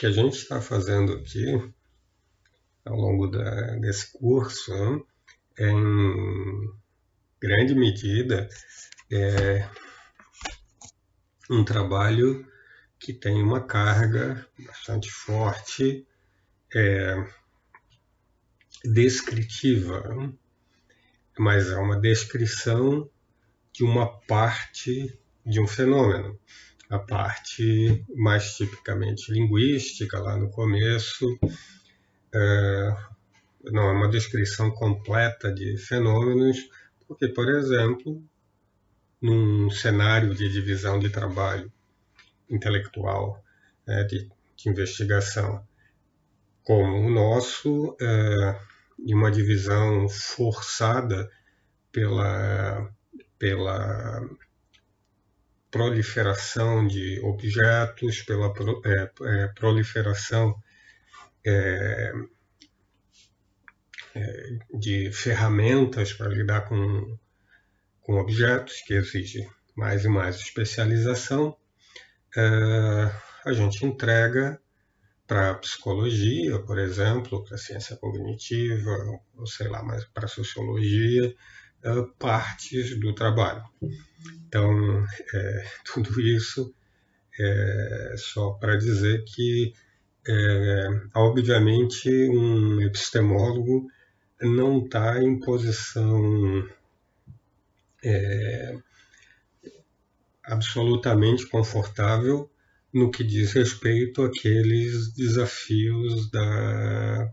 que a gente está fazendo aqui ao longo da, desse curso né, é, em grande medida, é um trabalho que tem uma carga bastante forte, é, descritiva, né, mas é uma descrição de uma parte de um fenômeno a parte mais tipicamente linguística, lá no começo. É, não é uma descrição completa de fenômenos, porque, por exemplo, num cenário de divisão de trabalho intelectual, é, de, de, investigação, como o nosso, é, uma divisão forçada pela, pela proliferação de objetos, pela é, é, proliferação é, é, de ferramentas para lidar com, com objetos, que exige mais e mais especialização, é, a gente entrega para psicologia, por exemplo, para a ciência cognitiva, ou sei lá, mas para sociologia, é, partes do trabalho. Então, é, tudo isso é só para dizer que, é, obviamente, um epistemólogo não está em posição é, absolutamente confortável no que diz respeito àqueles desafios da,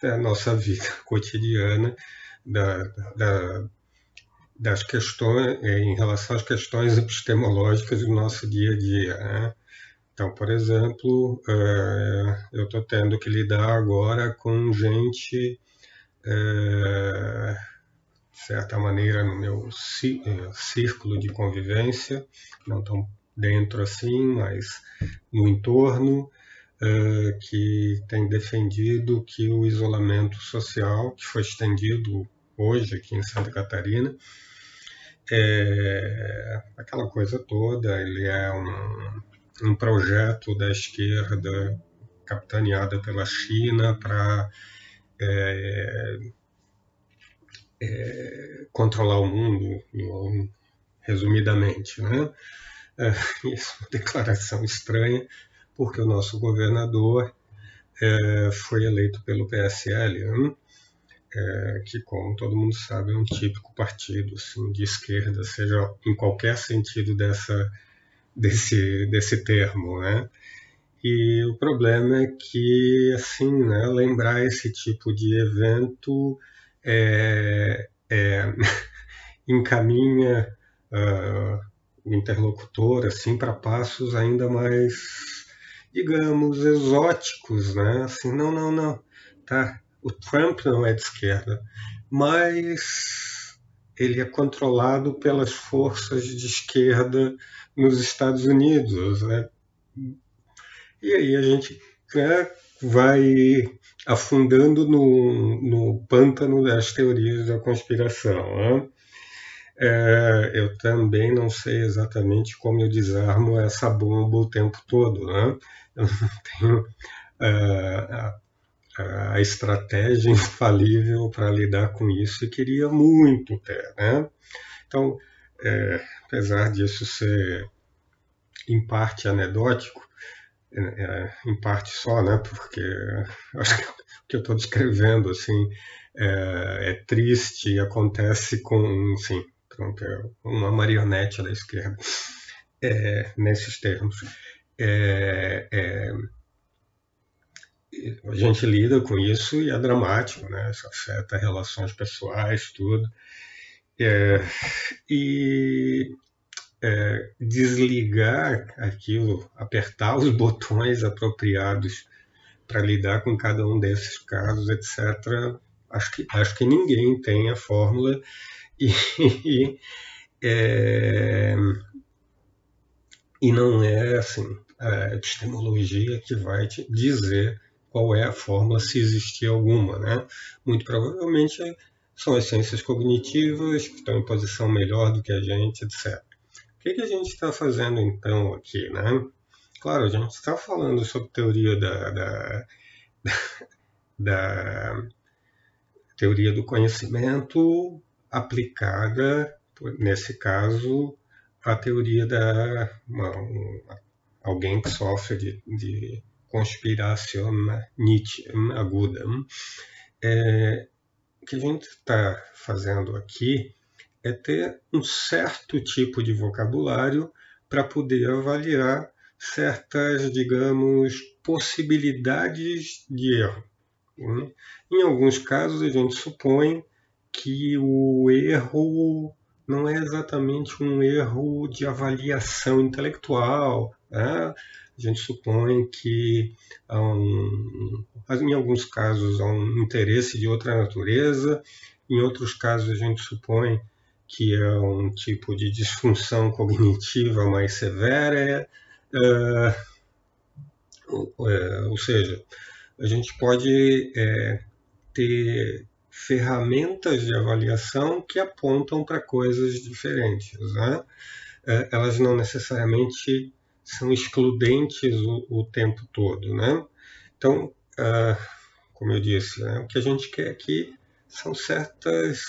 da nossa vida cotidiana, da, da, das questões, é, em relação às questões epistemológicas do nosso dia a dia. Né? Então, por exemplo, é, eu estou tendo que lidar agora com gente, é, de certa maneira, no meu círculo de convivência, não tão dentro assim, mas no entorno, que tem defendido que o isolamento social, que foi estendido hoje aqui em Santa Catarina, é, aquela coisa toda, ele é um, um projeto da esquerda capitaneada pela China para é, é, controlar o mundo, resumidamente. Né? É, isso é uma declaração estranha, porque o nosso governador é, foi eleito pelo PSL. Né? É, que, como todo mundo sabe, é um típico partido assim, de esquerda, seja em qualquer sentido dessa, desse, desse termo. Né? E o problema é que, assim, né, lembrar esse tipo de evento é, é, encaminha uh, o interlocutor assim para passos ainda mais, digamos, exóticos, né? Assim, não, não, não, tá? O Trump não é de esquerda, mas ele é controlado pelas forças de esquerda nos Estados Unidos. Né? E aí a gente né, vai afundando no, no pântano das teorias da conspiração. Né? É, eu também não sei exatamente como eu desarmo essa bomba o tempo todo. Né? Eu não tenho uh, estratégia infalível para lidar com isso e queria muito ter. Né? Então, é, apesar disso ser em parte anedótico, é, é em parte só, né? porque acho que o que eu estou descrevendo assim, é, é, triste e acontece com pronto, é uma marionete da esquerda é, nesses termos. É, a gente lida com isso e é dramático, né? Isso afeta relações pessoais, tudo. É, e é, desligar aquilo, apertar os botões apropriados para lidar com cada um desses casos, etc. Acho que, acho que ninguém tem a fórmula e, e, é, e não é assim a epistemologia que vai te dizer qual é a fórmula, se existir alguma. Né? Muito provavelmente são as ciências cognitivas que estão em posição melhor do que a gente, etc. O que, que a gente está fazendo então aqui? Né? claro, a gente está falando sobre teoria da, da, da teoria do conhecimento aplicada, nesse caso, à teoria da uma, um, alguém que sofre de, de conspiração Nietzsche aguda. É, o que a gente está fazendo aqui é ter um certo tipo de vocabulário para poder avaliar certas, digamos, possibilidades de erro. Né? Em alguns casos, a gente supõe que o erro não é exatamente um erro de avaliação intelectual. A gente supõe que, um, em alguns casos, há um interesse de outra natureza, em outros casos, a gente supõe que é um tipo de disfunção cognitiva mais severa. É, é, ou seja, a gente pode é, ter ferramentas de avaliação que apontam para coisas diferentes. Né? Elas não necessariamente são excludentes o, o tempo todo. Né? Então, é, como eu disse, né, o que a gente quer aqui são certas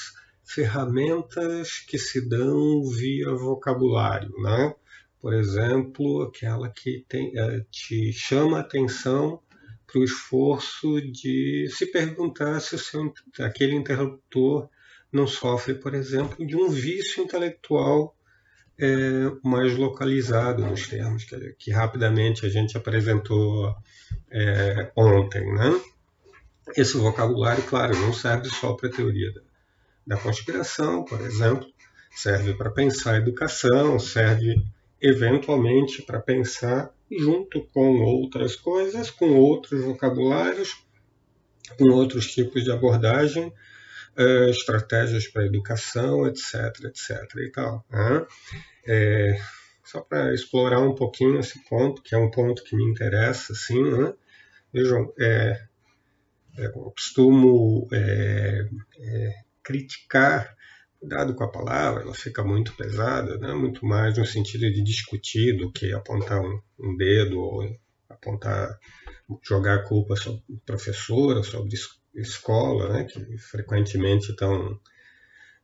ferramentas que se dão via vocabulário. Né? Por exemplo, aquela que tem, é, te chama a atenção para o esforço de se perguntar se seu, aquele interlocutor não sofre, por exemplo, de um vício intelectual é, mais localizado nos termos que, que, rapidamente a gente apresentou é, ontem. Né? Esse vocabulário, claro, não serve só para a teoria da, da conspiração, por exemplo, serve para pensar a educação, serve eventualmente para pensar junto com outras coisas, com outros vocabulários, com outros tipos de abordagem, uh, estratégias para educação, etc, etc e tal. Né? É, só para explorar um pouquinho esse ponto, que é um ponto que me interessa, assim, né? Vejam, é, é, eu costumo é, é, criticar cuidado com a palavra, ela fica muito pesada, né? muito mais no sentido de discutir do que apontar um, um dedo ou apontar, jogar a culpa sobre professora, sobre escola, né? que frequentemente estão,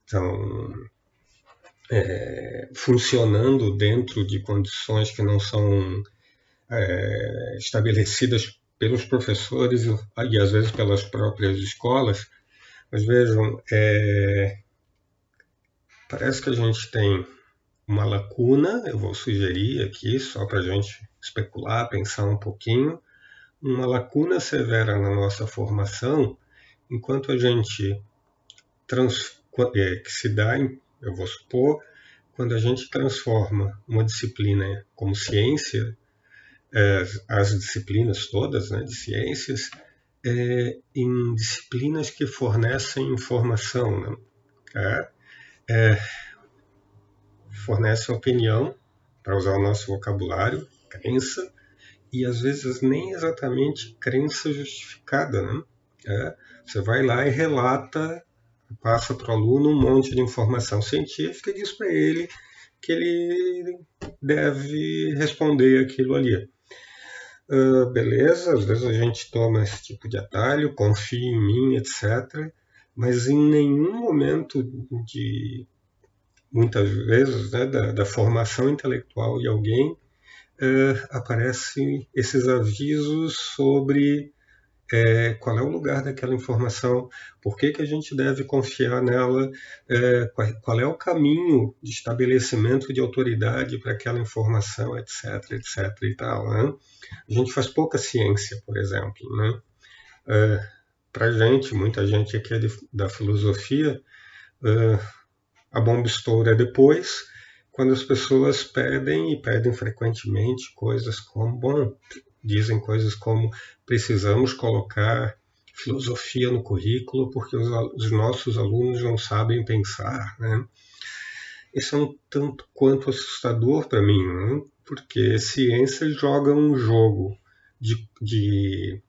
estão é, funcionando dentro de condições que não são é, estabelecidas pelos professores e às vezes pelas próprias escolas. Mas vejam, é, Parece que a gente tem uma lacuna, eu vou sugerir aqui, só para a gente especular, pensar um pouquinho, uma lacuna severa na nossa formação, enquanto a gente trans, é, que se dá, eu vou supor, quando a gente transforma uma disciplina como ciência, é, as disciplinas todas né, de ciências, é, em disciplinas que fornecem informação. Né? É, é, fornece opinião, para usar o nosso vocabulário, crença, e às vezes nem exatamente crença justificada. Né? É, você vai lá e relata, passa para o aluno um monte de informação científica e diz para ele que ele deve responder aquilo ali. Uh, beleza, às vezes a gente toma esse tipo de atalho, confia em mim, etc mas em nenhum momento de muitas vezes né, da, da, formação intelectual de alguém uh, aparecem esses avisos sobre é, qual é o lugar daquela informação, por que, que a gente deve confiar nela, é, qual, é o caminho de estabelecimento de autoridade para aquela informação, etc, etc e tal. Né? A gente faz pouca ciência, por exemplo. Né? É, para gente, muita gente aqui é de, da filosofia, a bomba estoura depois, quando as pessoas pedem, e pedem frequentemente, coisas como, bom, dizem coisas como precisamos colocar filosofia no currículo porque os, os nossos alunos não sabem pensar. Né? Isso é um tanto quanto assustador para mim, né? porque ciência joga um jogo de, de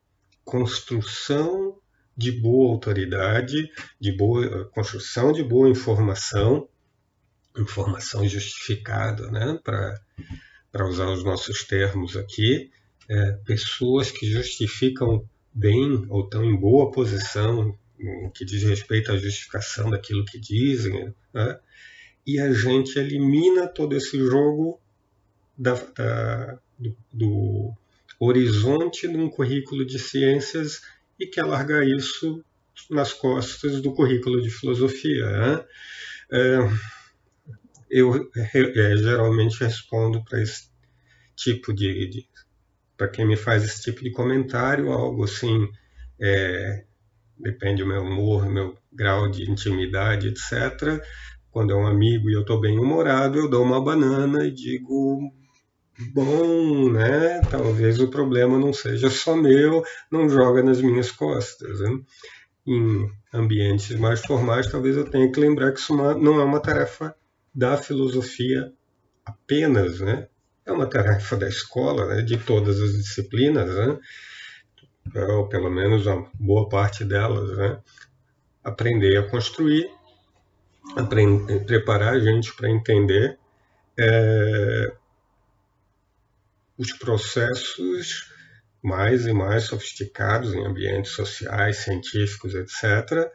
construção de boa autoridade, de boa construção de boa informação, informação justificada, né, para usar os nossos termos aqui, é, pessoas que justificam bem ou estão em boa posição no que diz respeito à justificação daquilo que dizem, né? e a gente elimina todo esse jogo da, da, do, do, horizonte de um currículo de ciências e quer largar isso nas costas do currículo de filosofia. Né? É, eu é, geralmente respondo para esse tipo de, de para quem me faz esse tipo de comentário, algo assim, é, depende do meu humor, meu grau de intimidade, etc. Quando é um amigo e eu estou bem humorado, eu dou uma banana e digo bom, né? Talvez o problema não seja só meu, não joga nas minhas costas. Né? Em ambientes mais formais, talvez eu tenha que lembrar que isso não é uma tarefa da filosofia apenas, né? É uma tarefa da escola, né? de todas as disciplinas, né? ou pelo menos uma boa parte delas, né? Aprender a construir, aprender, preparar a gente para entender é, os processos mais e mais sofisticados em ambientes sociais, científicos, etc.,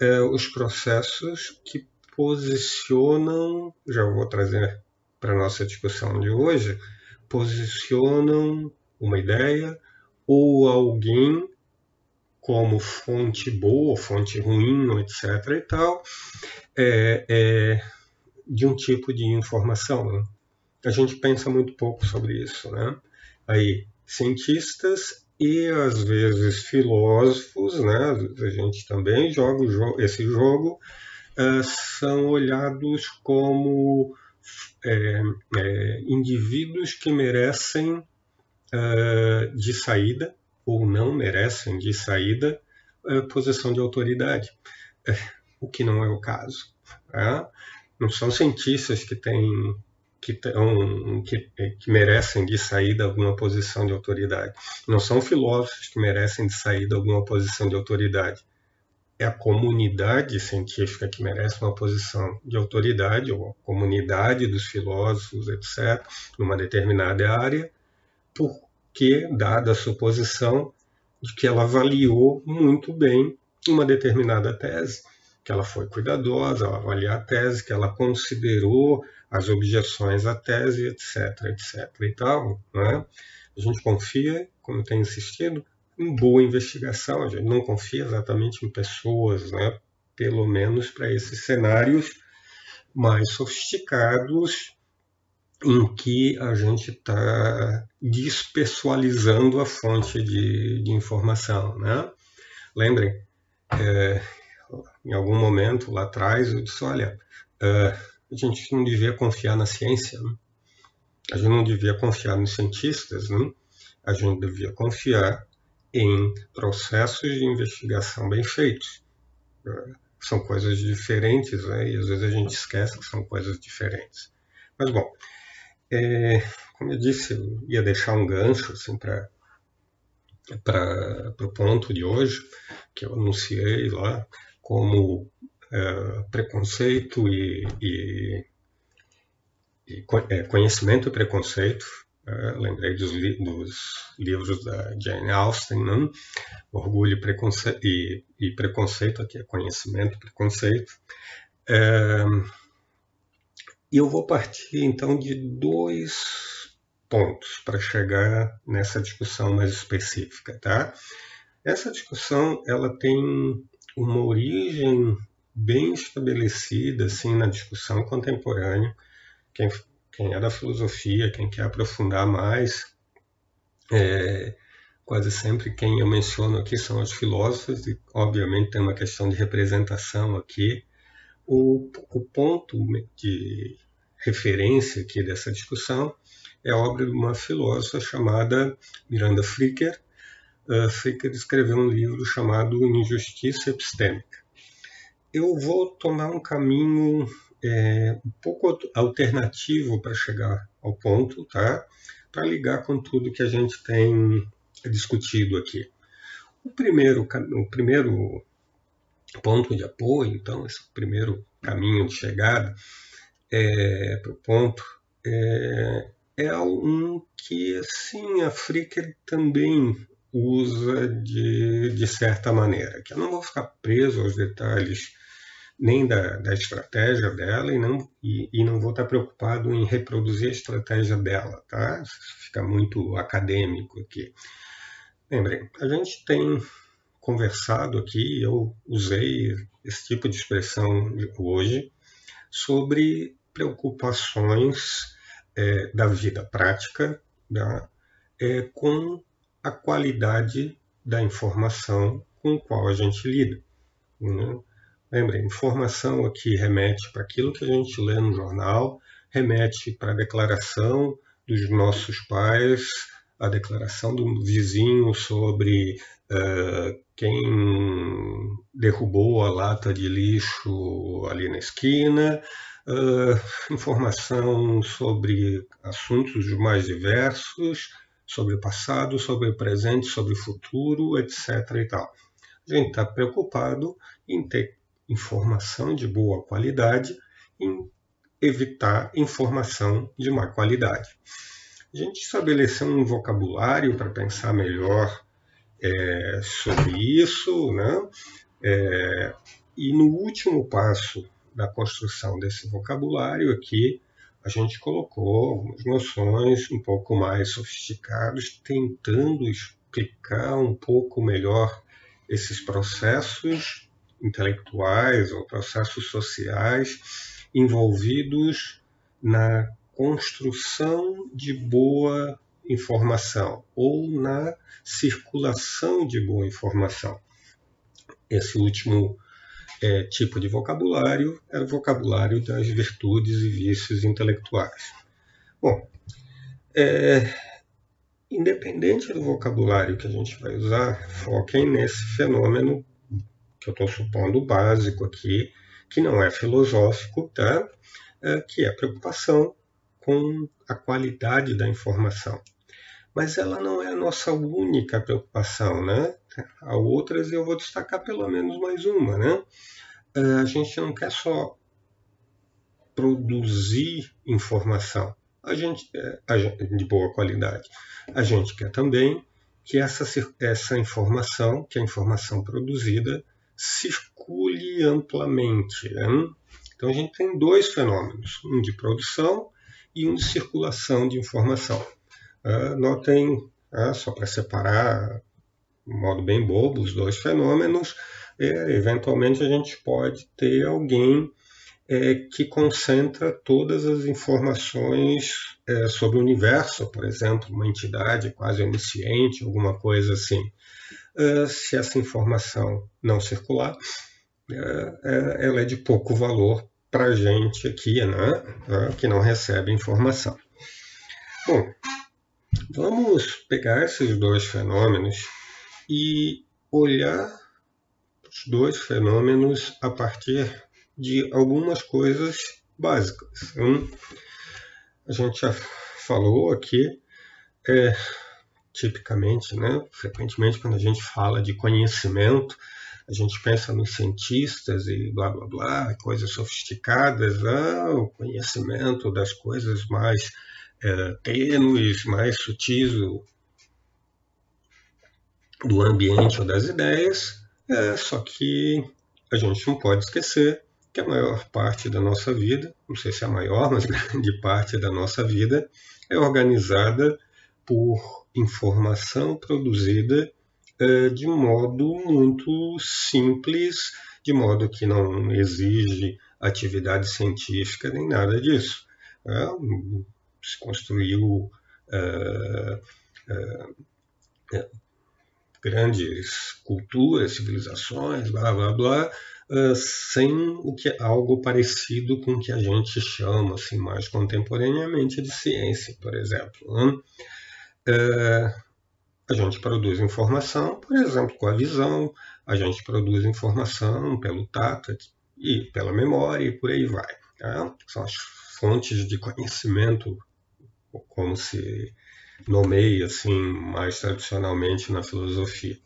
é, os processos que posicionam, já vou trazer para a nossa discussão de hoje, posicionam uma ideia ou alguém como fonte boa, fonte ruim, etc. e tal, é, é, de um tipo de informação. Né? A gente pensa muito pouco sobre isso. Né? Aí, cientistas e às vezes filósofos, né? a gente também joga esse jogo, uh, são olhados como é, é, indivíduos que merecem uh, de saída ou não merecem de saída uh, posição de autoridade, o que não é o caso. Tá? Não são cientistas que têm que, que, que, merecem de saída alguma posição de autoridade. Não são filósofos que merecem de saída alguma posição de autoridade. É a comunidade científica que merece uma posição de autoridade, ou a comunidade dos filósofos, etc., numa determinada área, porque, dada a suposição de que ela avaliou muito bem uma determinada tese, que ela foi cuidadosa ao avaliar a tese, que ela considerou as objeções à tese, etc, etc e tal, né? A gente confia, como tem insistido, em boa investigação, a gente não confia exatamente em pessoas, né? Pelo menos para esses cenários mais sofisticados em que a gente está despessoalizando a fonte de, de informação, né? Lembrem, é, em algum momento lá atrás eu disse, olha, é, a gente não devia confiar na ciência, né? a gente não devia confiar nos cientistas, né? a gente devia confiar em processos de investigação bem feitos. É, são coisas diferentes, né? e às vezes a gente esquece que são coisas diferentes. Mas, bom, é, como eu disse, eu ia deixar um gancho assim, para o ponto de hoje, que eu anunciei lá, como é, preconceito e, e, e é, conhecimento e preconceito. É, lembrei dos, li dos, livros da Jane Austen, né? Orgulho preconce e, e, Preconceito, aqui é conhecimento e preconceito. É, e eu vou partir então de dois pontos para chegar nessa discussão mais específica, tá? Essa discussão ela tem uma origem bem estabelecida assim na discussão contemporânea. Quem, quem é da filosofia, quem quer aprofundar mais, é, quase sempre quem eu menciono aqui são os filósofos, e obviamente tem uma questão de representação aqui. O, o ponto de referência aqui dessa discussão é a obra de uma filósofa chamada Miranda Fricker. Uh, Fricker escreveu um livro chamado Injustiça Epistêmica eu vou tomar um caminho é, um pouco alternativo para chegar ao ponto, tá? Para ligar com tudo que a gente tem discutido aqui. O primeiro, o primeiro ponto de apoio, então, esse primeiro caminho de chegada é, para o ponto, é, é um que, assim, a Fricker também usa de, de certa maneira, que eu não vou ficar preso aos detalhes nem da, da estratégia dela e não, e, e, não vou estar preocupado em reproduzir a estratégia dela, tá? Fica muito acadêmico aqui. Lembrem, a gente tem conversado aqui, eu usei esse tipo de expressão hoje, sobre preocupações é, da vida prática da, é, com a qualidade da informação com qual a gente lida. Né? Lembre, informação aqui remete para aquilo que a gente lê no jornal, remete para a declaração dos nossos pais, a declaração do vizinho sobre uh, quem derrubou a lata de lixo ali na esquina, uh, informação sobre assuntos mais diversos, sobre o passado, sobre o presente, sobre o futuro, etc. E tal. A gente está preocupado em ter informação de boa qualidade, em evitar informação de má qualidade. A gente estabeleceu um vocabulário para pensar melhor é, sobre isso, né? É, e no último passo da construção desse vocabulário aqui, a gente colocou algumas noções um pouco mais sofisticadas, tentando explicar um pouco melhor esses processos intelectuais ou processos sociais envolvidos na construção de boa informação ou na circulação de boa informação. Esse último é, tipo de vocabulário era o vocabulário das virtudes e vícios intelectuais. Bom, é, independente do vocabulário que a gente vai usar, foquem nesse fenômeno que eu estou supondo básico aqui, que não é filosófico, tá? É, que é a preocupação com a qualidade da informação. Mas ela não é a nossa única preocupação, né? Há outras e eu vou destacar pelo menos mais uma, né? É, a gente não quer só produzir informação a gente, é, a gente, de boa qualidade. A gente quer também que essa, essa informação, que a informação produzida, circule amplamente. Né? Então a gente tem dois fenômenos, um de produção e um de circulação de informação. Uh, notem, uh, só para separar de modo bem bobo os dois fenômenos, é, eventualmente a gente pode ter alguém é, que concentra todas as informações é, sobre o universo, por exemplo, uma entidade quase onisciente, alguma coisa assim. Uh, se essa informação não circular, uh, uh, ela é de pouco valor para a gente aqui, né, que não recebe informação. Bom, vamos pegar esses dois fenômenos e olhar os dois fenômenos a partir de algumas coisas básicas. Então, a gente já falou aqui é, tipicamente, né? frequentemente, quando a gente fala de conhecimento, a gente pensa nos cientistas e blá blá blá, coisas sofisticadas, ah, o conhecimento das coisas mais é, tênues, mais sutis do, ambiente ou das ideias, é, só que a gente não pode esquecer que a maior parte da nossa vida, não sei se é a maior, mas grande parte da nossa vida, é organizada por informação produzida uh, de modo muito simples, de modo que não exige atividade científica nem nada disso. Uh, se construiu uh, grandes culturas, civilizações, blá blá blá, uh, sem o que algo parecido com o que a gente chama assim mais contemporaneamente de ciência, por exemplo. Né? É, a gente produz informação, por exemplo, com a visão, a gente produz informação pelo tato e pela memória e por aí vai. Tá? São as fontes de conhecimento, como se nomeia assim mais tradicionalmente na filosofia.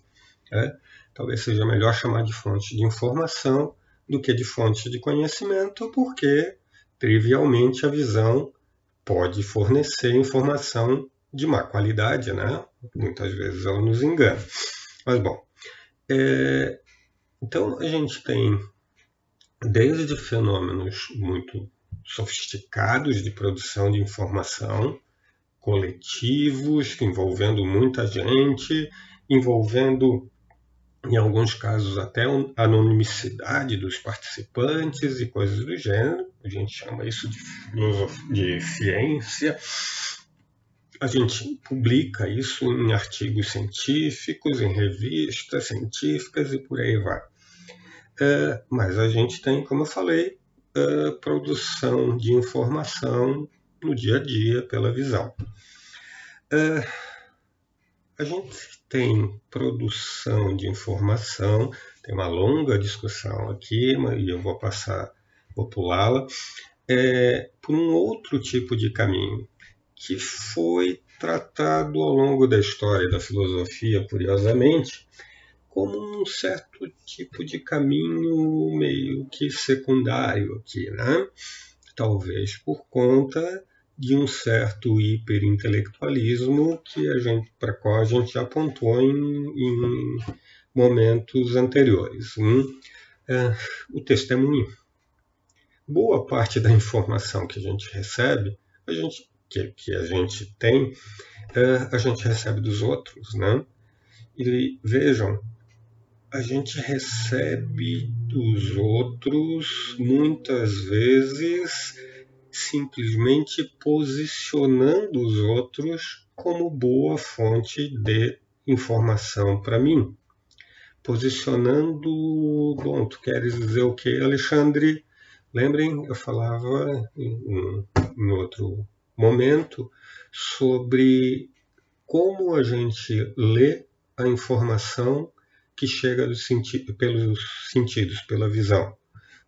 Né? Talvez seja melhor chamar de fonte de informação do que de fonte de conhecimento, porque trivialmente a visão pode fornecer informação de má qualidade, né? Muitas vezes ela nos engana. Mas bom, é, então a gente tem desde fenômenos muito sofisticados de produção de informação, coletivos, envolvendo muita gente, envolvendo, em alguns casos, até a anonimicidade dos participantes e coisas do gênero. A gente chama isso de, de ciência. A gente publica isso em artigos científicos, em revistas científicas e por aí vai. É, mas a gente tem, como eu falei, é, produção de informação no dia a dia pela visão. É, a gente tem produção de informação, tem uma longa discussão aqui, e eu vou passar, vou pulá-la, é, por um outro tipo de caminho, que foi tratado ao longo da história da filosofia, curiosamente, como um certo tipo de caminho meio que secundário aqui, né? Talvez por conta de um certo hiperintelectualismo que a gente para qual a gente já apontou em, em momentos anteriores. Hum? É, o testemunho. Boa parte da informação que a gente recebe, a gente que, que a gente tem, é, a gente recebe dos outros, né? E vejam, a gente recebe dos outros muitas vezes simplesmente posicionando os outros como boa fonte de informação para mim. Posicionando, bom, tu queres dizer o que, Alexandre? Lembrem, eu falava em, em outro momento sobre como a gente lê a informação que chega senti pelos sentidos, pela visão.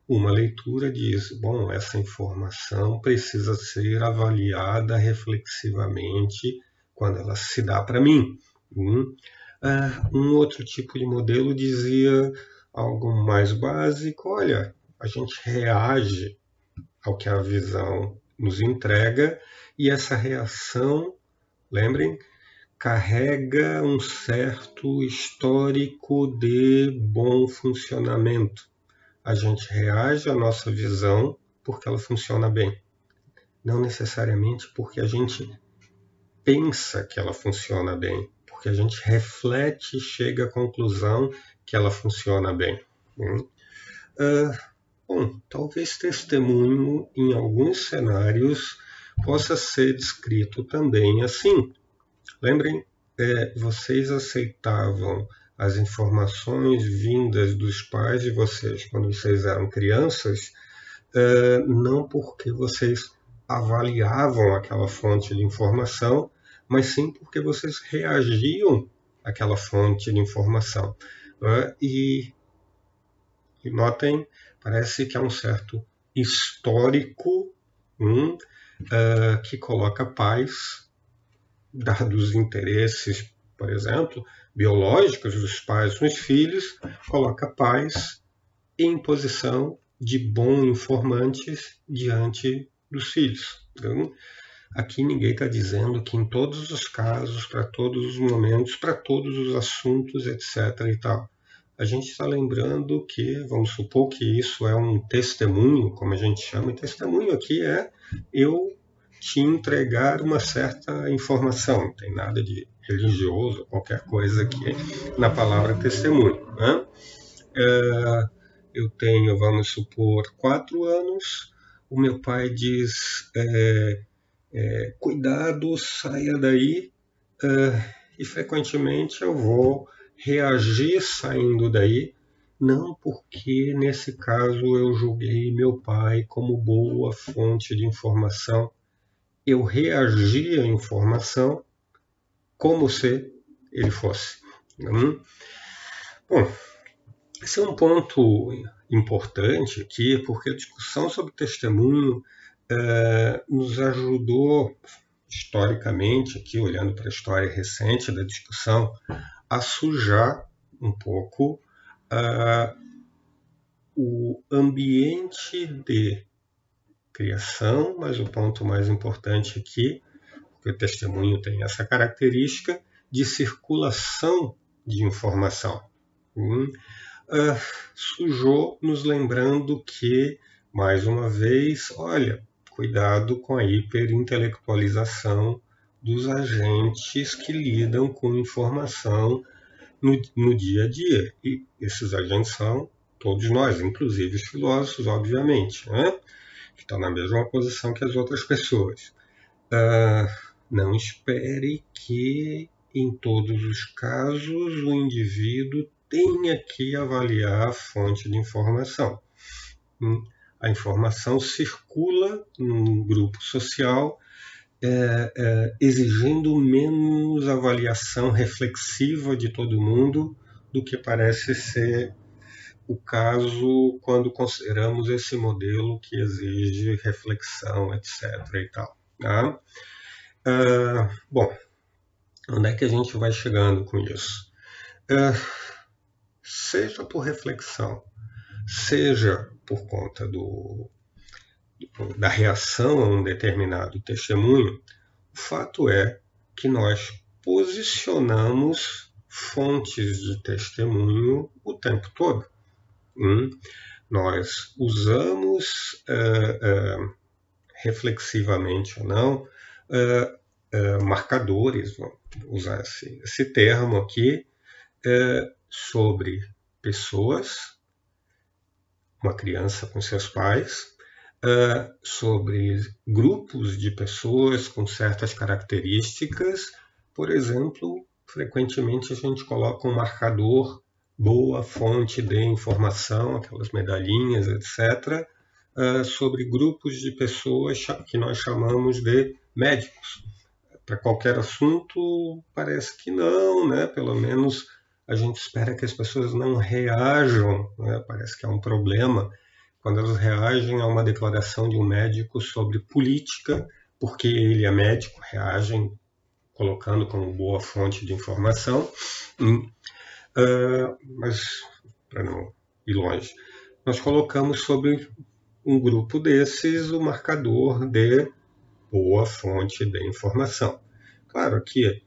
Uma leitura diz: bom, essa informação precisa ser avaliada reflexivamente quando ela se dá para mim. Hum? Uh, um outro tipo de modelo dizia algo mais básico: olha, a gente reage ao que a visão nos entrega e essa reação, lembrem, carrega um certo histórico de bom funcionamento. A gente reage à nossa visão porque ela funciona bem, não necessariamente porque a gente pensa que ela funciona bem, porque a gente reflete e chega à conclusão que ela funciona bem. Uh, bom, talvez testemunho em alguns cenários possa ser descrito também assim. Lembrem, é, vocês aceitavam as informações vindas dos pais de vocês quando vocês eram crianças, é, não porque vocês avaliavam aquela fonte de informação, mas sim porque vocês reagiam àquela fonte de informação. É? E, e, notem, parece que há um certo histórico hum, uh, que coloca pais dados os interesses, por exemplo, biológicos dos pais nos filhos, coloca pais em posição de bons informantes diante dos filhos. Então, aqui ninguém está dizendo que em todos os casos, para todos os momentos, para todos os assuntos, etc. e tal. A gente está lembrando que, vamos supor que isso é um testemunho, como a gente chama, e testemunho aqui é eu te entregar uma certa informação, não tem nada de religioso, qualquer coisa aqui na palavra testemunho. Né? É, eu tenho, vamos supor, quatro anos, o meu pai diz: é, é, cuidado, saia daí, é, e frequentemente eu vou reagir saindo daí, não porque nesse caso eu julguei meu pai como boa fonte de informação eu reagia à informação como se ele fosse. Hum? Bom, esse é um ponto importante aqui, porque a discussão sobre testemunho é, nos ajudou historicamente, aqui olhando para a história recente da discussão, a sujar um pouco uh, o ambiente de criação, mas o ponto mais importante aqui, porque o testemunho tem essa característica de circulação de informação. Hum, uh, sujou nos lembrando que, mais uma vez, olha, cuidado com a hiperintelectualização dos agentes que lidam com informação no, no dia a dia. E esses agentes são todos nós, inclusive os filósofos, obviamente, né? que estão na mesma posição que as outras pessoas. Uh, não espere que, em todos os casos, o indivíduo tenha que avaliar a fonte de informação. Hum, a informação circula num grupo social é, é, exigindo menos avaliação reflexiva de todo mundo do que parece ser o caso quando consideramos esse modelo que exige reflexão, etc. E tal, tá? uh, bom, onde é que a gente vai chegando com isso? Uh, seja por reflexão, seja por conta do, da reação a um determinado testemunho, o fato é que nós posicionamos fontes de testemunho o tempo todo. Hum? Nós usamos uh, uh, reflexivamente ou não uh, marcadores, vamos usar esse, esse termo aqui, sobre pessoas, uma criança com seus pais, uh, sobre grupos de pessoas com certas características. Por exemplo, frequentemente a gente coloca um marcador boa fonte de informação, aquelas medalhinhas, etc., uh, sobre grupos de pessoas que nós chamamos de médicos. Para qualquer assunto, parece que não, né? Pelo menos a gente espera que as pessoas não reajam, né? parece que é um problema quando elas reagem a uma declaração de um médico sobre política, porque ele é médico, reagem colocando como boa fonte de informação. Uh, mas, para não ir longe, nós colocamos sobre um grupo desses o marcador de boa fonte de informação. Claro que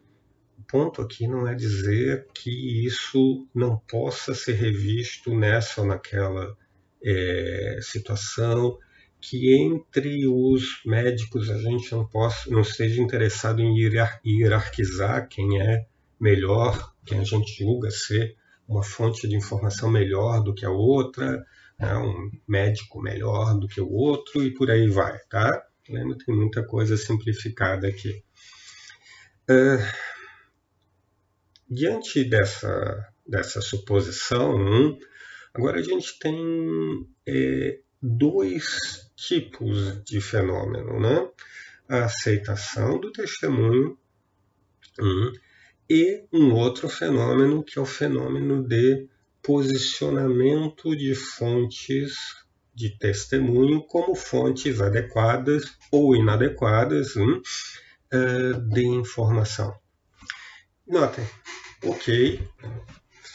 o ponto aqui não é dizer que isso não possa ser revisto nessa ou naquela é, situação, que entre os médicos a gente não, possa, não esteja interessado em hierarquizar quem é melhor, quem a gente julga ser uma fonte de informação melhor do que a outra, né, um médico melhor do que o outro e por aí vai, tá? Lembra, tem muita coisa simplificada aqui. Uh, diante dessa, dessa suposição, um, Agora a gente tem é, dois tipos de fenômeno, né? A aceitação do testemunho um, e um outro fenômeno que é o fenômeno de posicionamento de fontes de testemunho como fontes adequadas ou inadequadas um, uh, de informação. Notem, ok,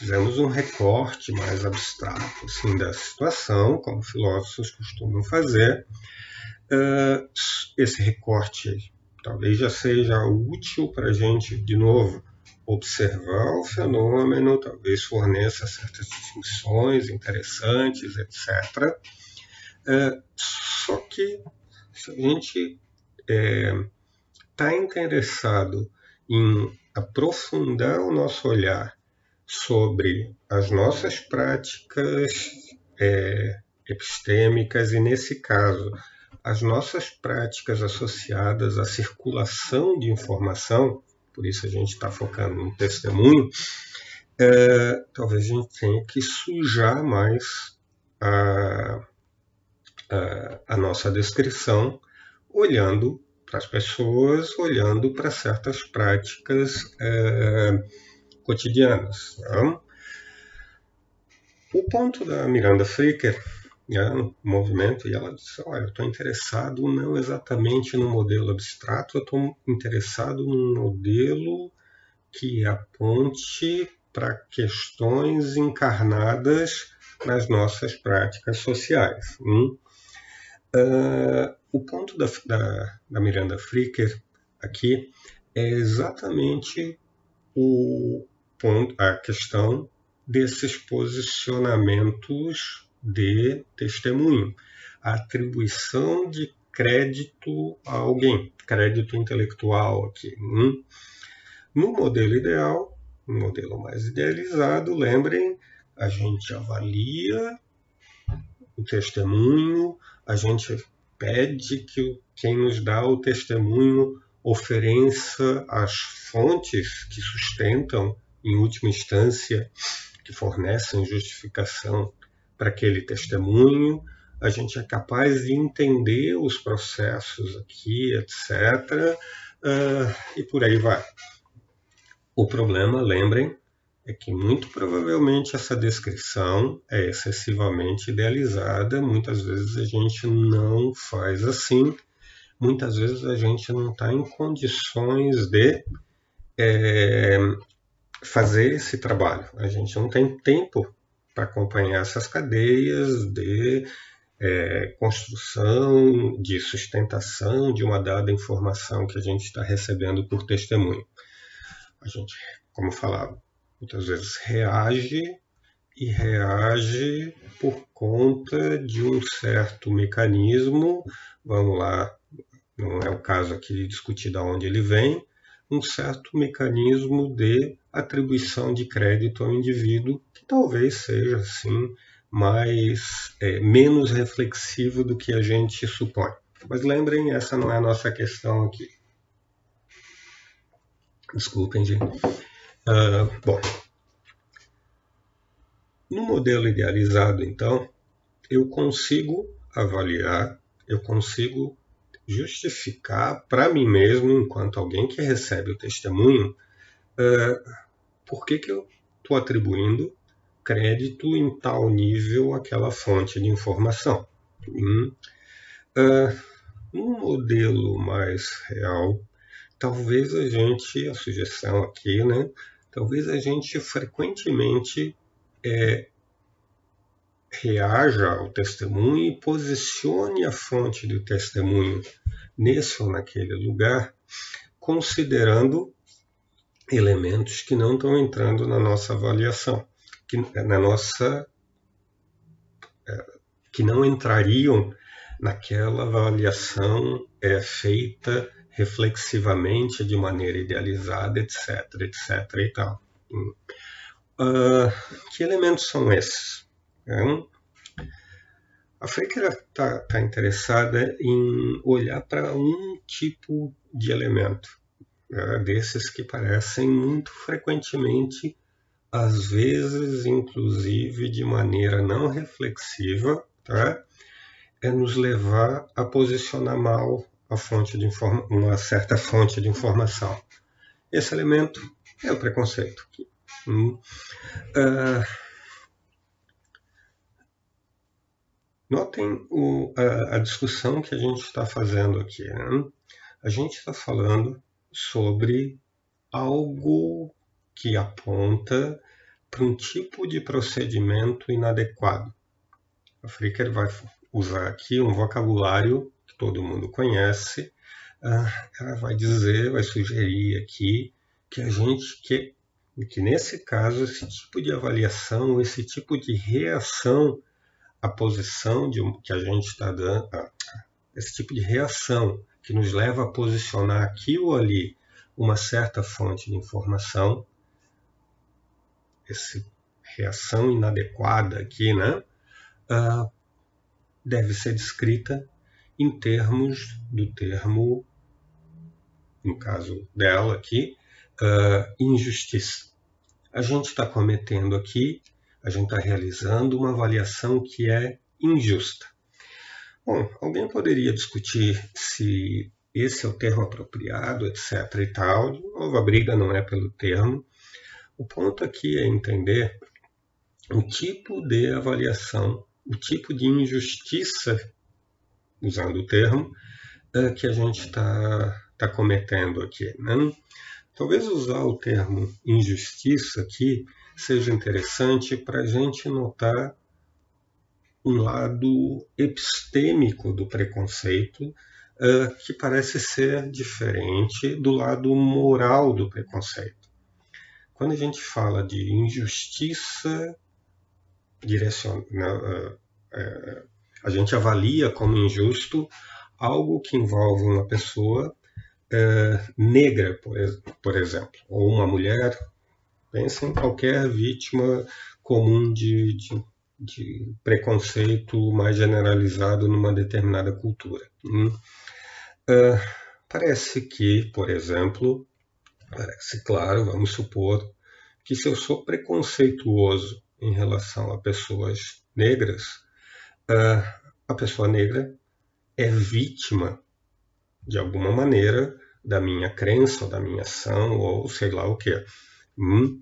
fizemos um recorte mais abstrato assim, da situação, como filósofos costumam fazer. Uh, esse recorte talvez já seja útil para a gente, de novo, observar o fenômeno, talvez forneça certas distinções interessantes, etc. Uh, só que se a gente está é, interessado em aprofundar o nosso olhar sobre as nossas práticas é, epistêmicas e, nesse caso, as nossas práticas associadas à circulação de informação, por isso a gente está focando no testemunho, é, talvez a gente tenha que sujar mais a, a, a nossa descrição, olhando para as pessoas, olhando para certas práticas. É, cotidianas. Né? O ponto da Miranda Fricker né, no movimento, e ela disse: Olha, eu estou interessado não exatamente no modelo abstrato, eu estou interessado num modelo que aponte para questões encarnadas nas nossas práticas sociais. Hum? Uh, o ponto da, da, da Miranda Fricker aqui é exatamente o a questão desses posicionamentos de testemunho, a atribuição de crédito a alguém, crédito intelectual aqui. Hum? No modelo ideal, no modelo mais idealizado, lembrem, a gente avalia o testemunho, a gente pede que quem nos dá o testemunho ofereça as fontes que sustentam, em última instância, que fornecem justificação para aquele testemunho, a gente é capaz de entender os processos aqui, etc. Uh, ah, e por aí vai. O problema, lembrem, é que muito provavelmente essa descrição é excessivamente idealizada, muitas vezes a gente não faz assim, muitas vezes a gente não está em condições de é, fazer esse trabalho, a gente não tem tempo para acompanhar essas cadeias de é, construção, de sustentação de uma dada informação que a gente está recebendo por testemunho. A gente, como falava, muitas vezes reage e reage por conta de um certo mecanismo, vamos lá, não é o caso aqui de discutir de onde ele vem, um certo mecanismo de atribuição de crédito ao indivíduo que talvez seja assim mais é, menos reflexivo do que a gente supõe. Mas lembrem, essa não é a nossa questão aqui. Desculpem, gente. Uh, bom, no modelo idealizado, então, eu consigo avaliar, eu consigo justificar para mim mesmo, enquanto alguém que recebe o testemunho, uh, por que, que eu estou atribuindo crédito em tal nível àquela fonte de informação. Hum. Uh, um modelo mais real, talvez a gente, a sugestão aqui, né? Talvez a gente frequentemente é, reaja ao testemunho e posicione a fonte do testemunho nesse ou naquele lugar, considerando elementos que não estão entrando na nossa avaliação que na nossa é, que não entrariam naquela avaliação é, feita reflexivamente de maneira idealizada, etc, etc e tal. Uh, que elementos são esses? A Freire está tá interessada em olhar para um tipo de elemento, é, desses que parecem muito frequentemente às vezes, inclusive de maneira não reflexiva, tá? é nos levar a posicionar mal a fonte de uma certa fonte de informação. Esse elemento é o preconceito. Hum. Uh, notem o, a, a, discussão que a gente está fazendo aqui. Né? A gente está falando sobre algo que aponta para um tipo de procedimento inadequado. A Fricker vai usar aqui um vocabulário que todo mundo conhece. Ah, ela vai dizer, vai sugerir aqui que a gente que que nesse caso esse tipo de avaliação, esse tipo de reação à posição de, que a gente está dando, esse tipo de reação que nos leva a posicionar aqui ou ali uma certa fonte de informação, essa reação inadequada aqui, né, uh, deve ser descrita em termos do termo, no caso dela aqui, uh, injustiça. A gente está cometendo aqui, a gente está realizando uma avaliação que é injusta. Bom, alguém poderia discutir se esse é o termo apropriado, etc. e tal. De novo, a briga não é pelo termo, o ponto aqui é entender o tipo de avaliação, o tipo de injustiça, usando o termo, eh, que a gente está tá cometendo aqui. Né? Talvez usar o termo injustiça aqui seja interessante para a gente notar um lado epistêmico do preconceito uh, que parece ser diferente do lado moral do preconceito. Quando a gente fala de injustiça direciona, uh, uh, a gente avalia como injusto algo que envolve uma pessoa negra, por, por exemplo, ou uma mulher. Pensa em qualquer vítima comum de, de de preconceito mais generalizado numa determinada cultura. Hum? Uh, parece que, por exemplo, parece claro, vamos supor, que se eu sou preconceituoso em relação a pessoas negras, uh, a pessoa negra é vítima, de alguma maneira, da minha crença, ou da minha ação, ou sei lá o que. Hum?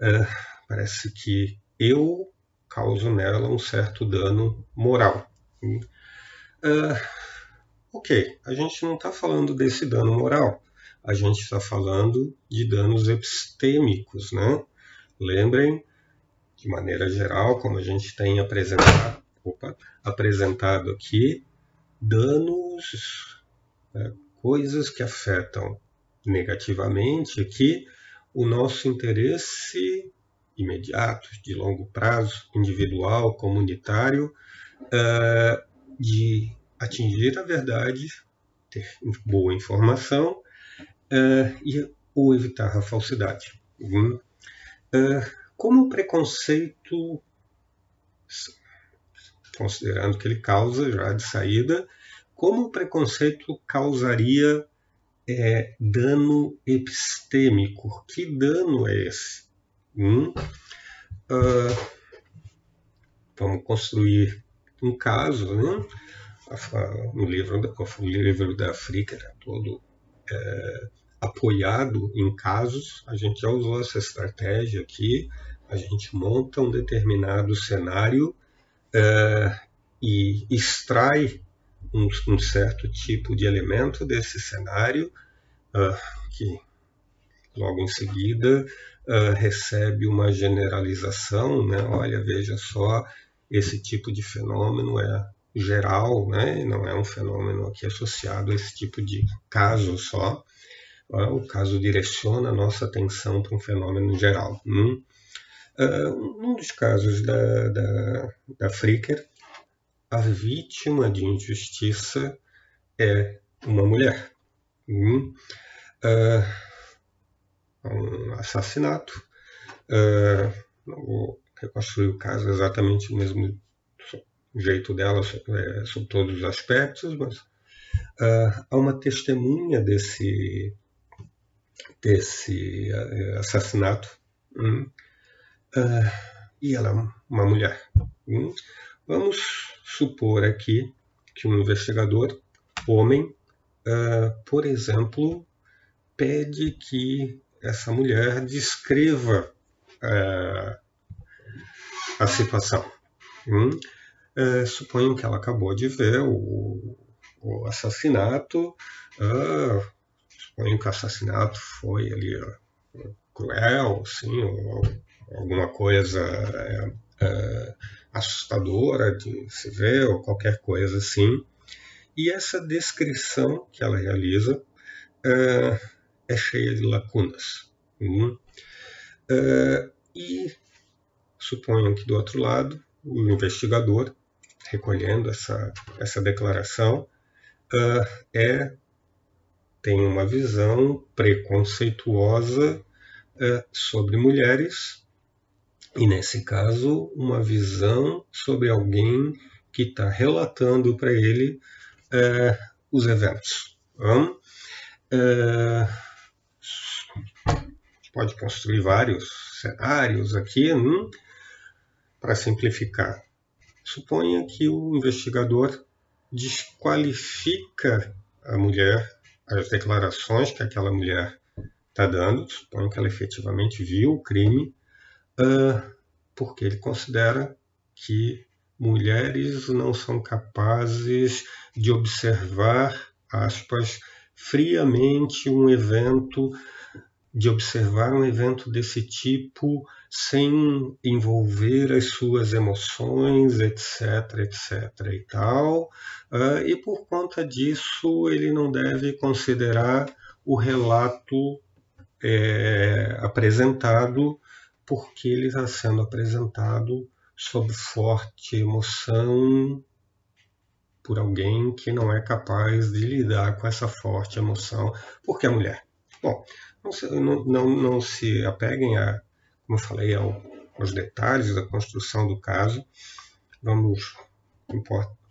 Uh, parece que eu causa nela um certo dano moral. Uh, ok, a gente não está falando desse dano moral, a gente está falando de danos epistêmicos, né? Lembrem, de maneira geral, como a gente tem apresentado, opa, apresentado aqui, danos, né, coisas que afetam negativamente aqui o nosso interesse imediato, de longo prazo, individual, comunitário, uh, de atingir a verdade, ter boa informação uh, e ou evitar a falsidade. Uh, como o preconceito, considerando que ele causa já de saída, como o preconceito causaria é, dano epistêmico? Que dano é esse? Hum? Uh, vamos construir um caso, né? O livro, o livro da África era todo é, apoiado em casos. A gente já usou essa estratégia aqui. A gente monta um determinado cenário é, e extrai um, um, certo tipo de elemento desse cenário uh, que logo em seguida uh, recebe uma generalização, né? Olha, veja só, esse tipo de fenômeno é geral, né? Não é um fenômeno aqui associado a esse tipo de caso só. O caso direciona a nossa atenção para um fenômeno geral. Hum? Uh, um dos casos da, da, da Fricker, a vítima de injustiça é uma mulher. Hum? Uh, um assassinato. Uh, não vou reconstruir o caso exatamente o mesmo jeito dela é, sob todos os aspectos, mas uh, há uma testemunha desse, desse uh, assassinato hum, e ela é uma mulher. Hum. Vamos supor aqui que um investigador, homem, por exemplo, pede que essa mulher descreva é, a situação. Hum? É, suponho que ela acabou de ver o, o assassinato. Ah, suponho que o assassinato foi ali cruel, sim, ou, alguma coisa é, é, assustadora de se ver, ou qualquer coisa assim. E essa descrição que ela realiza é, cheia de lacunas. Uhum. Uh, e suponham que do outro lado, o investigador, recolhendo essa, essa declaração, uh, é, tem uma visão preconceituosa uh, sobre mulheres, e nesse caso, uma visão sobre alguém que está relatando para ele os eventos. Então, pode construir vários cenários aqui hum, para simplificar. Suponha que o investigador desqualifica a mulher, as declarações que aquela mulher está dando, suponho que ela efetivamente viu o crime, uh, porque ele considera que mulheres não são capazes de observar, aspas, friamente um evento de observar um evento desse tipo sem envolver as suas emoções, etc, etc e tal. Uh, e por conta disso, ele não deve considerar o relato é, apresentado, porque ele está sendo apresentado sob forte emoção por alguém que não é capaz de lidar com essa forte emoção, porque é mulher. Bom, não se, não, não, não se apeguem a, como eu falei, ao, aos detalhes da construção do caso. Vamos,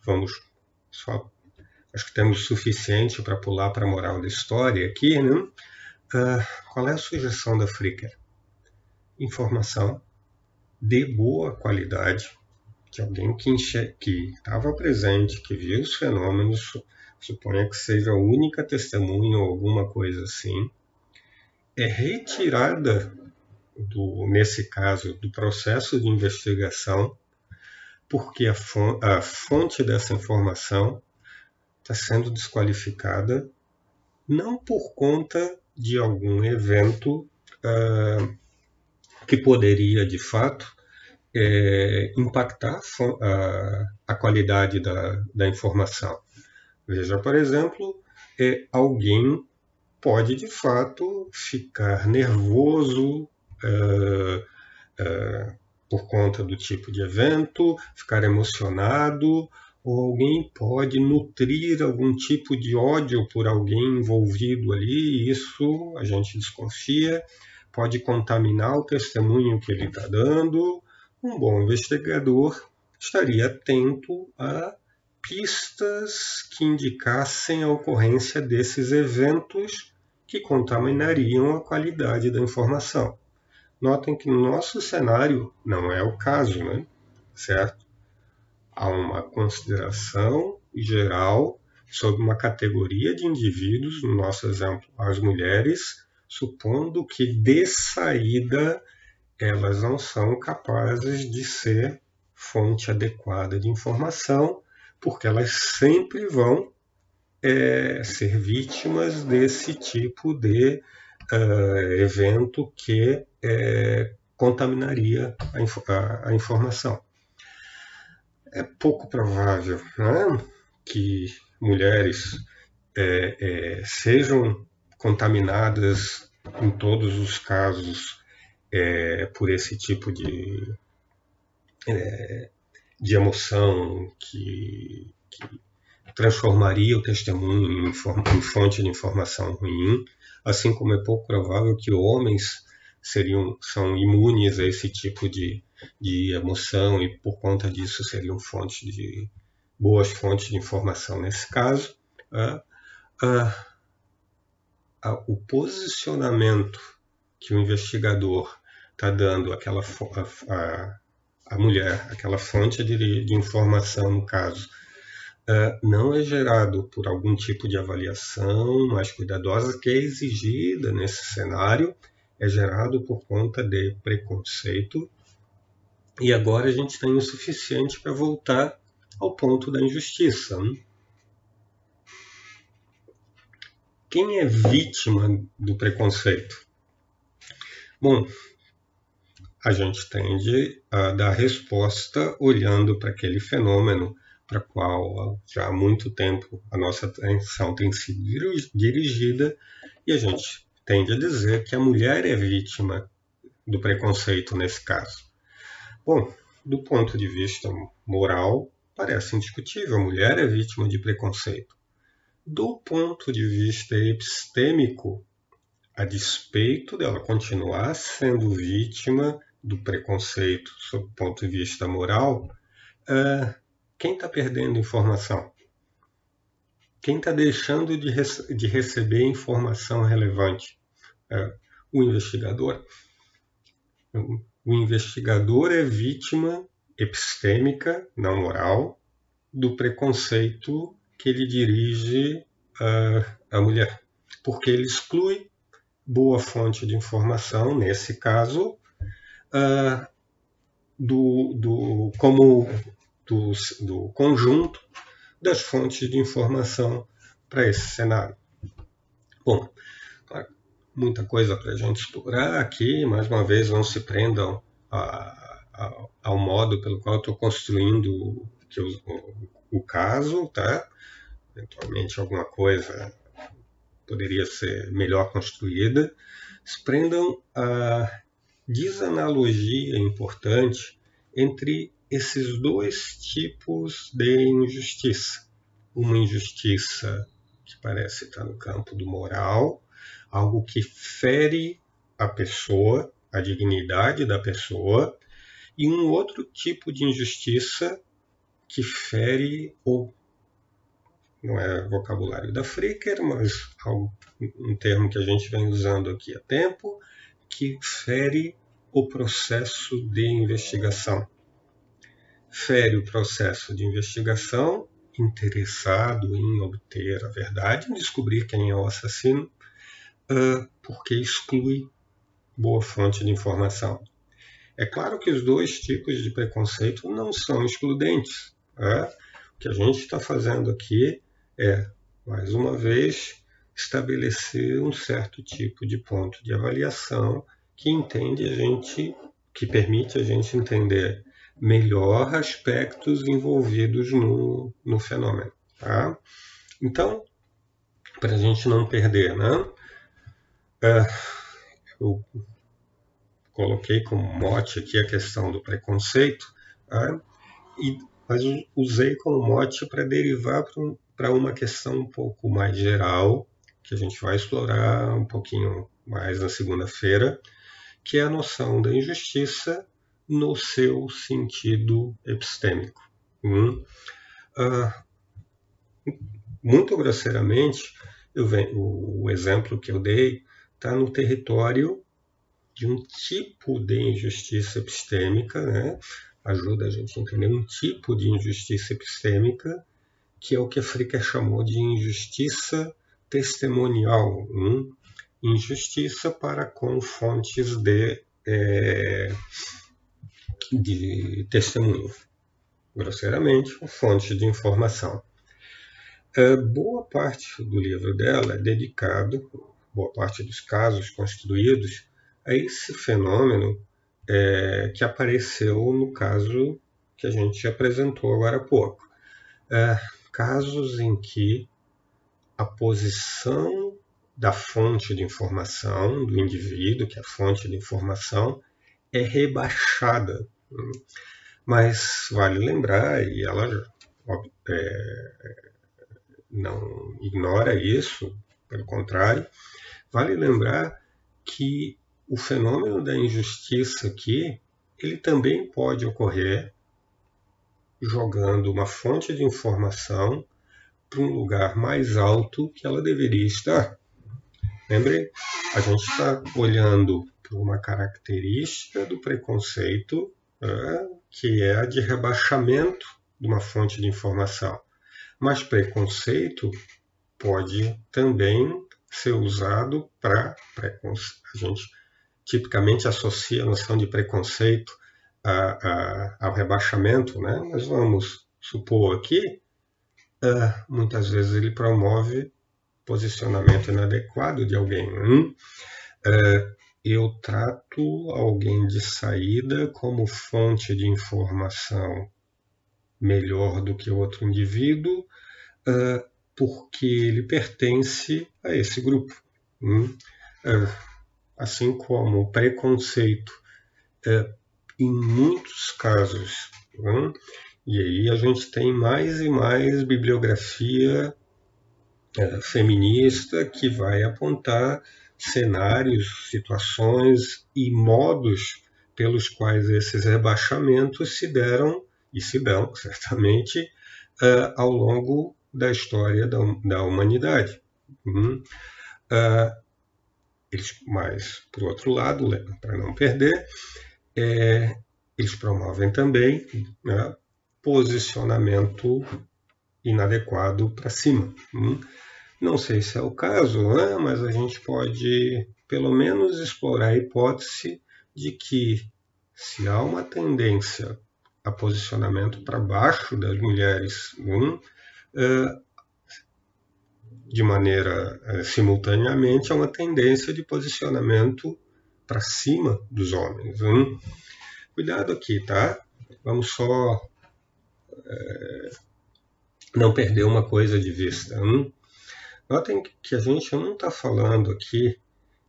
vamos só, acho que temos o suficiente para pular para a moral da história aqui, né? Uh, qual é a sugestão da Fricker? Informação de boa qualidade, que alguém que estava presente, que viu os fenômenos, suponha que seja a única testemunha ou alguma coisa assim, é retirada, do, nesse caso, do processo de investigação, porque a fonte, a fonte dessa informação está sendo desqualificada não por conta de algum evento uh, que poderia, de fato, é, impactar a, a qualidade da, da, informação. Veja, por exemplo, é, alguém pode de fato ficar nervoso uh, uh, por conta do tipo de evento, ficar emocionado, ou alguém pode nutrir algum tipo de ódio por alguém envolvido ali, isso a gente desconfia, pode contaminar o testemunho que ele está dando. Um bom investigador estaria atento a pistas que indicassem a ocorrência desses eventos que contaminariam a qualidade da informação. Notem que no nosso cenário não é o caso, né? certo? Há uma consideração geral sobre uma categoria de indivíduos, no nosso exemplo, as mulheres, supondo que de saída elas não são capazes de ser fonte adequada de informação, porque elas sempre vão é, ser vítimas desse tipo de uh, evento que é, contaminaria a, a, a, informação. É pouco provável né, que mulheres é, é, sejam contaminadas em todos os casos é, por esse tipo de, de emoção que, que transformaria o testemunho em, em, fonte de informação ruim, assim como é pouco provável que homens seriam são imunes a esse tipo de, de emoção e por conta disso seriam fontes de boas fontes de informação nesse caso. O posicionamento que o investigador está dando àquela a, a, mulher, aquela fonte de, de informação no caso, uh, não é gerado por algum tipo de avaliação mais cuidadosa que é exigida nesse cenário, é gerado por conta de preconceito. E agora a gente tem o suficiente para voltar ao ponto da injustiça. Né? Quem é vítima do preconceito? Bom, a gente tende a dar resposta olhando para aquele fenômeno para qual já há muito tempo a nossa atenção tem sido dirigida e a gente tende a dizer que a mulher é vítima do preconceito nesse caso. Bom, do ponto de vista moral, parece indiscutível, a mulher é vítima de preconceito. Do ponto de vista epistêmico, a despeito dela continuar sendo vítima do preconceito sob o ponto de vista moral, uh, quem está perdendo informação? Quem está deixando de, rece de, receber informação relevante? É, o investigador. O investigador é vítima epistêmica, não moral, do preconceito que ele dirige à mulher, porque ele exclui boa fonte de informação, nesse caso, uh, do, do, como do, do conjunto das fontes de informação para esse cenário. Bom, muita coisa para a gente explorar aqui. Mais uma vez, não se prendam a, a, ao modo pelo qual estou construindo o, o, o caso, tá? Eventualmente alguma coisa poderia ser melhor construída. Se prendam a desanalogia importante entre esses dois tipos de injustiça. Uma injustiça que parece estar no campo do moral, algo que fere a pessoa, a dignidade da pessoa, e um outro tipo de injustiça que fere ou não é vocabulário da Fricker, mas um termo que a gente vem usando aqui há tempo, que fere o processo de investigação. Fere o processo de investigação interessado em obter a verdade, em descobrir quem é o assassino, uh, porque exclui boa fonte de informação. É claro que os dois tipos de preconceito não são excludentes. Né? O que a gente está fazendo aqui é, mais uma vez, estabelecer um certo tipo de ponto de avaliação que entende a gente, que permite a gente entender melhor aspectos envolvidos no, no fenômeno. Tá? Então, para a gente não perder, né? É, eu coloquei como mote aqui a questão do preconceito, tá? e, mas usei como mote para derivar para um, uma questão um pouco mais geral, que a gente vai explorar um pouquinho mais na segunda-feira, que é a noção da injustiça no seu sentido epistêmico. Hum? Uh, muito grosseiramente, venho, o exemplo que eu dei está no território de um tipo de injustiça epistêmica, né? ajuda a gente a entender um tipo de injustiça epistêmica, que é o que Fricker chamou de injustiça testemunial. Hum? Injustiça para com fontes de é, de testemunho, grosseiramente, fonte de informação. É, boa parte do livro dela é dedicado, boa parte dos casos construídos, a esse fenômeno é, que apareceu no caso que a gente apresentou agora há pouco. É, casos em que a posição da fonte de informação, do indivíduo, que é a fonte de informação, é rebaixada mas vale lembrar, e ela é, não ignora isso, pelo contrário, vale lembrar que o fenômeno da injustiça aqui, ele também pode ocorrer jogando uma fonte de informação para um lugar mais alto que ela deveria estar. Lembre, a gente está olhando uma característica do preconceito é, que é a de rebaixamento de uma fonte de informação. Mas preconceito pode também ser usado para preconceito. A gente tipicamente associa a noção de preconceito a, a, ao rebaixamento, né? mas vamos supor aqui, uh, muitas vezes ele promove posicionamento inadequado de alguém. Hein? Uh, eu trato alguém de saída como fonte de informação melhor do que outro indivíduo, uh, porque ele pertence a esse grupo. Uh, assim como o preconceito, uh, em muitos casos, hum, e aí a gente tem mais e mais bibliografia feminista que vai apontar cenários, situações e modos pelos quais esses rebaixamentos se deram e se dão, certamente, uh, ao longo da história da, da humanidade. Uhum. Uh, eles, mas, por outro lado, para não perder, é, eles promovem também né, posicionamento inadequado para cima. Uhum. Não sei se é o caso, né? mas a gente pode pelo menos explorar a hipótese de que se há uma tendência a posicionamento para baixo das mulheres, uh, de maneira é, simultaneamente a uma tendência de posicionamento para cima dos homens. Hein? Cuidado aqui, tá? Vamos só é, não perder uma coisa de vista. Hein? Notem que a gente não está falando aqui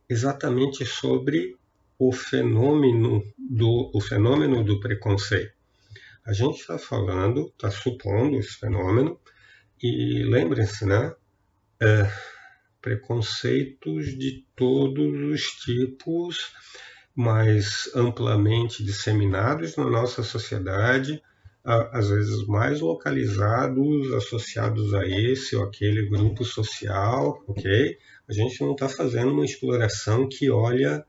exatamente sobre o fenômeno do, o fenômeno do preconceito. A gente está falando, está supondo esse fenômeno, e lembrem-se, né? É, preconceitos de todos os tipos, mais amplamente disseminados na nossa sociedade, às vezes mais localizados, associados a esse ou aquele grupo social, ok? A gente não está fazendo uma exploração que olha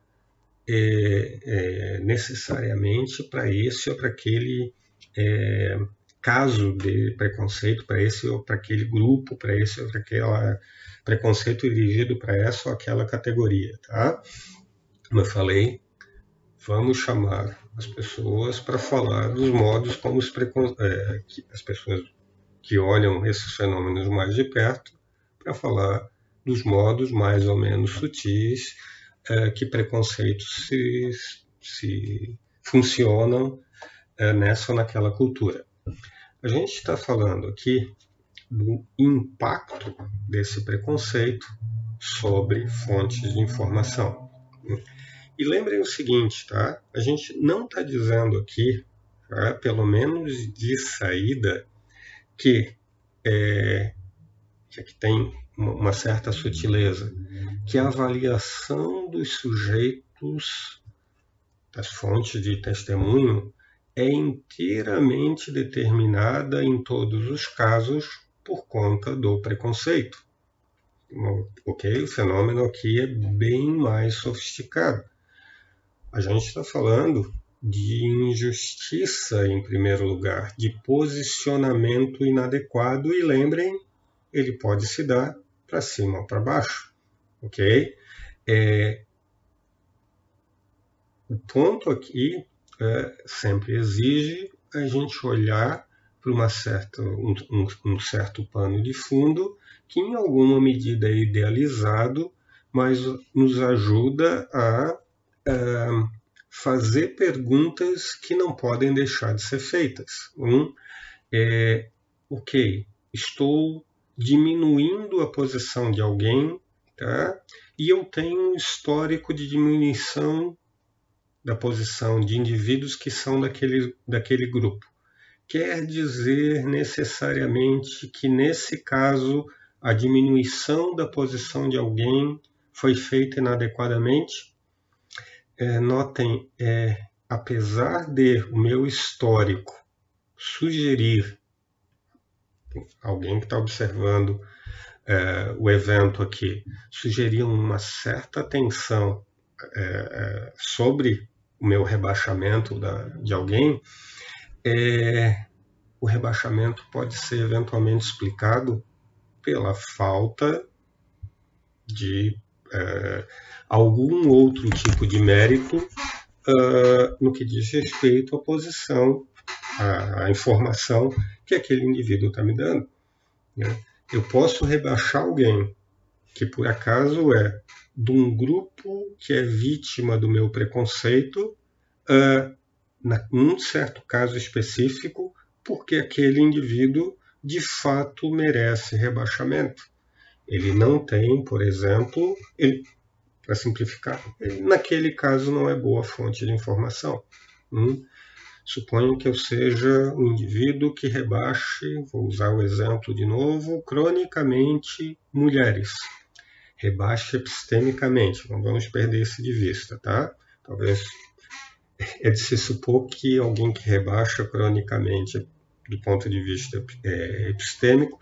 é, é, necessariamente para esse ou para aquele é, caso de preconceito, para esse ou para aquele grupo, para esse ou para aquele preconceito dirigido para essa ou aquela categoria, tá? Como eu falei, vamos chamar as pessoas para falar dos modos como os precon... É, as pessoas que olham esses fenômenos mais de perto para falar dos modos mais ou menos sutis é, que preconceitos se, se funcionam é, nessa ou naquela cultura. A gente está falando aqui do impacto desse preconceito sobre fontes de informação. E lembrem o seguinte, tá? A gente não está dizendo aqui, tá? pelo menos de saída, que, é, aqui tem uma certa sutileza, que a avaliação dos sujeitos das fontes de testemunho é inteiramente determinada em todos os casos por conta do preconceito. Ok? O fenômeno aqui é bem mais sofisticado. A gente está falando de injustiça, em primeiro lugar, de posicionamento inadequado, e lembrem, ele pode se dar para cima ou para baixo. Ok? É, o ponto aqui é, sempre exige a gente olhar para uma certa, um, um, um, certo pano de fundo que, em alguma medida, é idealizado, mas nos ajuda a fazer perguntas que não podem deixar de ser feitas. Um é, ok, estou diminuindo a posição de alguém, tá? E eu tenho um histórico de diminuição da posição de indivíduos que são daquele, daquele grupo. Quer dizer necessariamente que, nesse caso, a diminuição da posição de alguém foi feita inadequadamente? É, notem, é, apesar de o meu histórico sugerir, alguém que está observando é, o evento aqui, sugerir uma certa atenção é, é, sobre o meu rebaixamento da, de alguém, é, o rebaixamento pode ser eventualmente explicado pela falta de é, algum outro tipo de mérito uh, no que diz respeito à posição, à, à informação que aquele indivíduo está me dando. Né? Eu posso rebaixar alguém que por acaso é de um grupo que é vítima do meu preconceito, uh, num certo caso específico, porque aquele indivíduo de fato merece rebaixamento. Ele não tem, por exemplo, ele, para simplificar, naquele caso não é boa fonte de informação. Hum? Suponho que eu seja um indivíduo que rebaixe, vou usar o exemplo de novo, cronicamente mulheres. Rebaixe epistemicamente, não vamos perder isso de vista, tá? Talvez é de se supor que alguém que rebaixa cronicamente do ponto de vista é, epistêmico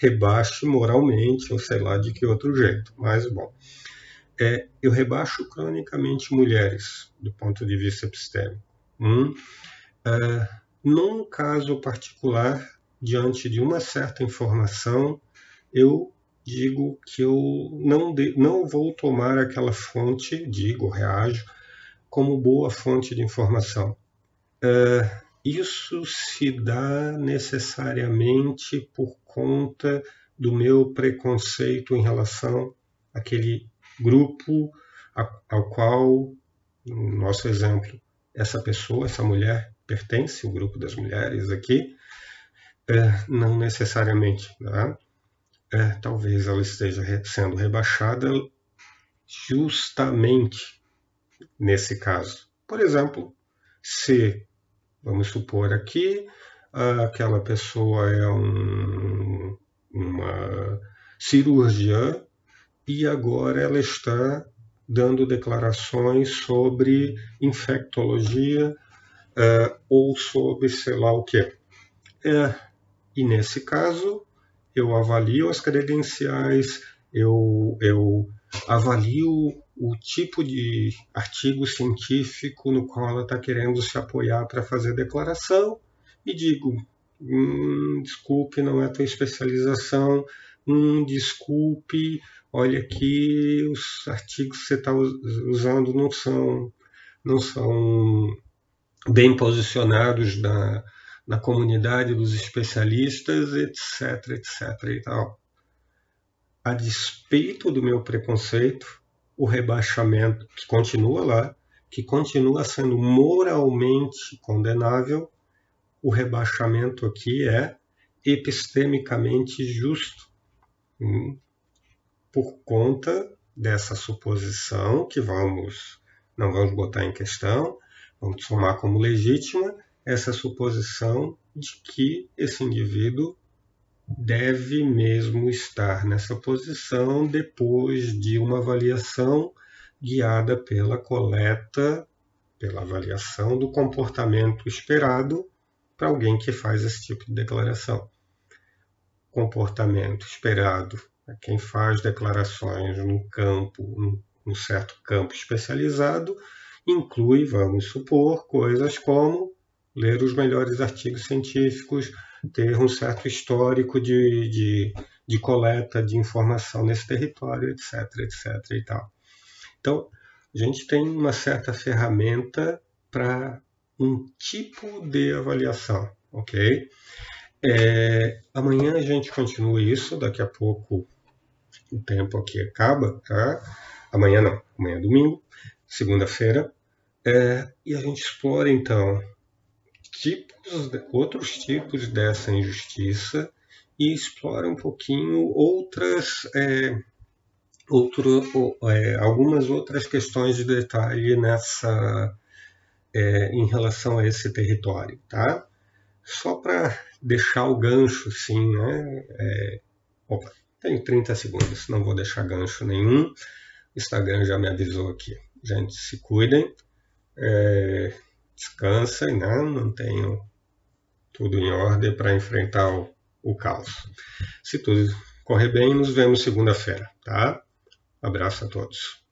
rebaixe moralmente, ou sei lá de que outro jeito. Mas, bom, é, eu rebaixo cronicamente mulheres do ponto de vista epistêmico. Hum, é, num caso particular, diante de uma certa informação, eu digo que eu não, de, não vou tomar aquela fonte, digo, reajo, como boa fonte de informação. É, isso se dá necessariamente por conta do meu preconceito em relação àquele grupo ao qual, no nosso exemplo, essa pessoa, essa mulher pertence, o grupo das mulheres aqui, é, não necessariamente. Né? É, talvez ela esteja sendo rebaixada justamente nesse caso. Por exemplo, se, vamos supor aqui, aquela pessoa é um, uma cirurgiã e agora ela está dando declarações sobre infectologia uh, ou sobre sei lá o que. É, e nesse caso, eu avalio as credenciais, eu, eu avalio o tipo de artigo científico no qual ela está querendo se apoiar para fazer declaração e digo: hum, desculpe, não é a tua especialização, hum, desculpe, olha aqui, os artigos que você está usando não são, não são bem posicionados na, na comunidade dos especialistas, etc, etc e tal. A despeito do meu preconceito, o rebaixamento que continua lá, que continua sendo moralmente condenável, o rebaixamento aqui é epistemicamente justo. Hum, por conta dessa suposição que vamos não vamos botar em questão, vamos tomar como legítima essa suposição de que esse indivíduo deve mesmo estar nessa posição depois de uma avaliação guiada pela coleta, pela avaliação do comportamento esperado para alguém que faz esse tipo de declaração. Comportamento esperado quem faz declarações num campo, num certo campo especializado, inclui, vamos supor, coisas como ler os melhores artigos científicos, ter um certo histórico de, de, de coleta de informação nesse território, etc, etc e tal. Então, a gente tem uma certa ferramenta para um tipo de avaliação, ok? É, amanhã a gente continua isso, daqui a pouco o tempo aqui acaba, tá? Amanhã não, amanhã é domingo, segunda-feira, é, e a gente explora então tipos, outros tipos dessa injustiça e explora um pouquinho outras, é, outro, é, algumas outras questões de detalhe nessa, é, em relação a esse território, tá? Só para deixar o gancho, sim, né? É, opa, tenho 30 segundos, não vou deixar gancho nenhum. O Instagram já me avisou aqui. Gente, se cuidem, é, descansem, né? não tenho tudo em ordem para enfrentar o, o caos. Se tudo correr bem, nos vemos segunda-feira, tá? abraço a todos.